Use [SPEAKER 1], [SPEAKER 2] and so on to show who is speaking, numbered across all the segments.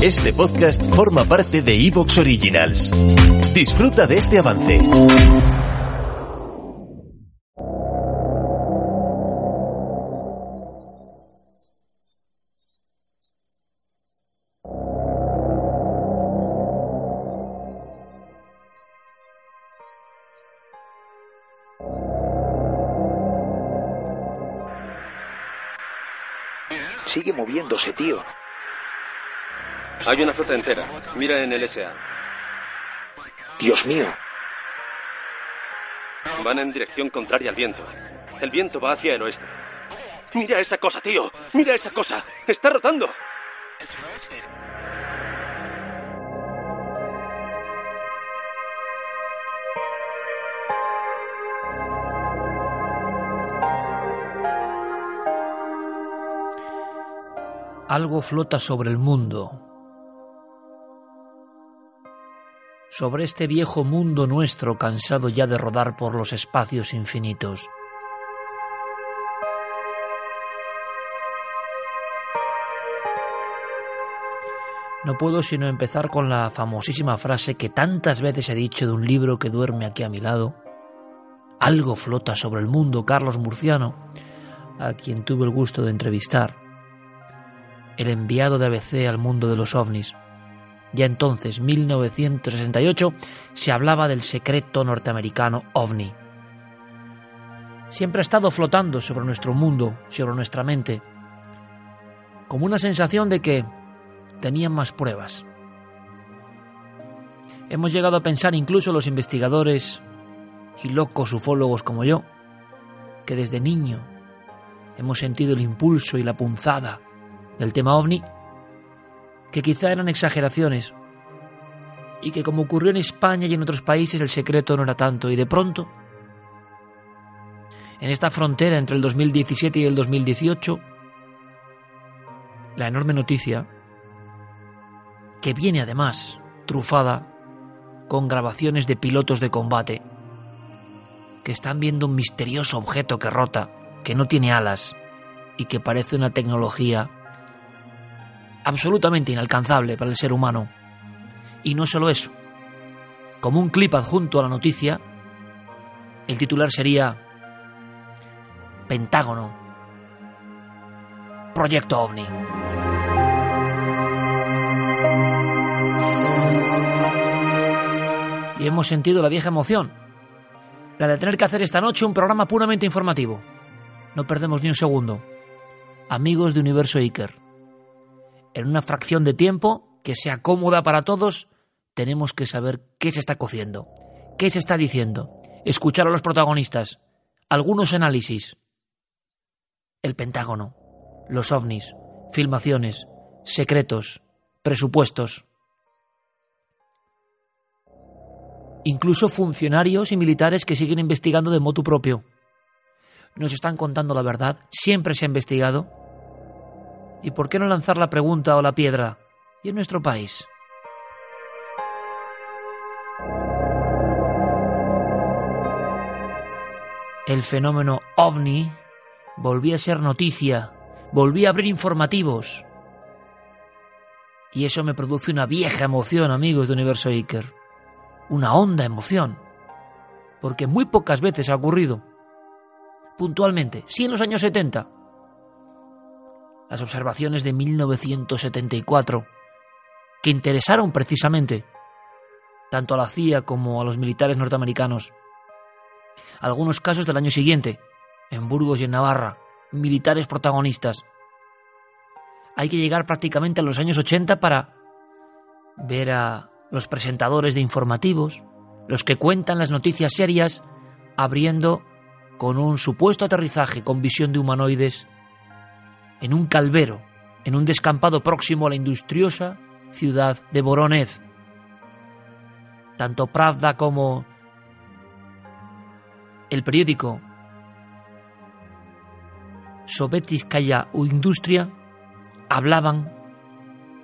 [SPEAKER 1] Este podcast forma parte de Evox Originals. Disfruta de este avance.
[SPEAKER 2] Sigue moviéndose, tío.
[SPEAKER 3] Hay una flota entera. Mira en el SA.
[SPEAKER 2] Dios mío.
[SPEAKER 3] Van en dirección contraria al viento. El viento va hacia el oeste. Mira esa cosa, tío. Mira esa cosa. Está rotando.
[SPEAKER 4] Algo flota sobre el mundo. Sobre este viejo mundo nuestro cansado ya de rodar por los espacios infinitos. No puedo sino empezar con la famosísima frase que tantas veces he dicho de un libro que duerme aquí a mi lado. Algo flota sobre el mundo, Carlos Murciano, a quien tuve el gusto de entrevistar el enviado de ABC al mundo de los ovnis. Ya entonces, 1968, se hablaba del secreto norteamericano ovni. Siempre ha estado flotando sobre nuestro mundo, sobre nuestra mente, como una sensación de que tenían más pruebas. Hemos llegado a pensar incluso los investigadores y locos ufólogos como yo, que desde niño hemos sentido el impulso y la punzada del tema ovni, que quizá eran exageraciones y que como ocurrió en España y en otros países el secreto no era tanto y de pronto, en esta frontera entre el 2017 y el 2018, la enorme noticia, que viene además trufada con grabaciones de pilotos de combate, que están viendo un misterioso objeto que rota, que no tiene alas y que parece una tecnología absolutamente inalcanzable para el ser humano. Y no solo eso. Como un clip adjunto a la noticia, el titular sería Pentágono. Proyecto OVNI. Y hemos sentido la vieja emoción, la de tener que hacer esta noche un programa puramente informativo. No perdemos ni un segundo. Amigos de Universo Iker, en una fracción de tiempo que sea cómoda para todos, tenemos que saber qué se está cociendo, qué se está diciendo, escuchar a los protagonistas, algunos análisis. El Pentágono, los ovnis, filmaciones, secretos, presupuestos. Incluso funcionarios y militares que siguen investigando de motu propio. Nos están contando la verdad, siempre se ha investigado, ¿Y por qué no lanzar la pregunta o la piedra? ¿Y en nuestro país? El fenómeno ovni volvía a ser noticia, volvía a abrir informativos. Y eso me produce una vieja emoción, amigos de Universo Iker. Una honda emoción. Porque muy pocas veces ha ocurrido. Puntualmente, sí en los años 70, las observaciones de 1974, que interesaron precisamente tanto a la CIA como a los militares norteamericanos. Algunos casos del año siguiente, en Burgos y en Navarra, militares protagonistas. Hay que llegar prácticamente a los años 80 para ver a los presentadores de informativos, los que cuentan las noticias serias, abriendo con un supuesto aterrizaje con visión de humanoides en un calvero, en un descampado próximo a la industriosa ciudad de Voronezh. Tanto Pravda como el periódico Sovetiskaya o Industria hablaban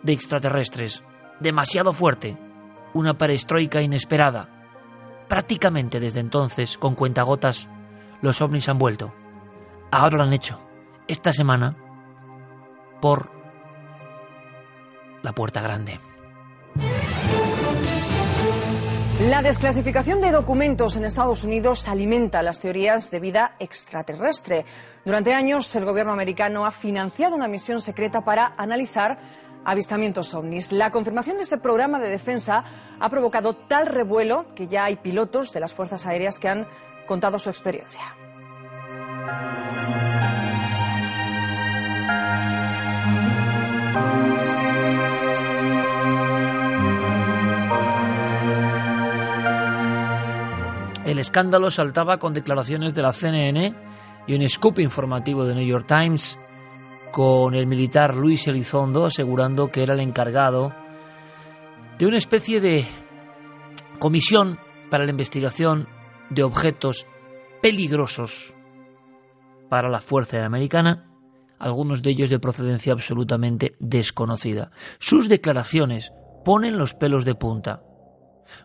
[SPEAKER 4] de extraterrestres, demasiado fuerte, una perestroika inesperada. Prácticamente desde entonces, con cuentagotas, los ovnis han vuelto. Ahora lo han hecho. Esta semana por la puerta grande.
[SPEAKER 5] La desclasificación de documentos en Estados Unidos alimenta las teorías de vida extraterrestre. Durante años, el gobierno americano ha financiado una misión secreta para analizar avistamientos ovnis. La confirmación de este programa de defensa ha provocado tal revuelo que ya hay pilotos de las fuerzas aéreas que han contado su experiencia.
[SPEAKER 4] El escándalo saltaba con declaraciones de la CNN y un scoop informativo de New York Times con el militar Luis Elizondo asegurando que era el encargado de una especie de comisión para la investigación de objetos peligrosos para la Fuerza Americana, algunos de ellos de procedencia absolutamente desconocida. Sus declaraciones ponen los pelos de punta.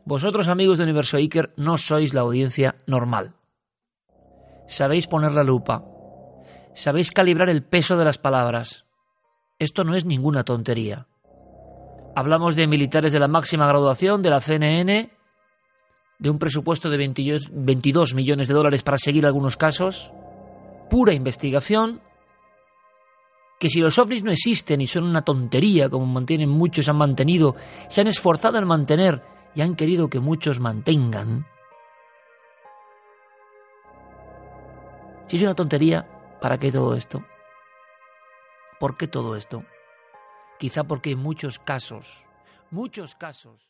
[SPEAKER 4] Vosotros, amigos de Universo Iker, no sois la audiencia normal. Sabéis poner la lupa. Sabéis calibrar el peso de las palabras. Esto no es ninguna tontería. Hablamos de militares de la máxima graduación de la CNN, de un presupuesto de 22 millones de dólares para seguir algunos casos, pura investigación, que si los ovnis no existen y son una tontería, como mantienen muchos, han mantenido, se han esforzado en mantener y han querido que muchos mantengan. Si es una tontería, ¿para qué todo esto? ¿Por qué todo esto? Quizá porque en muchos casos, muchos casos...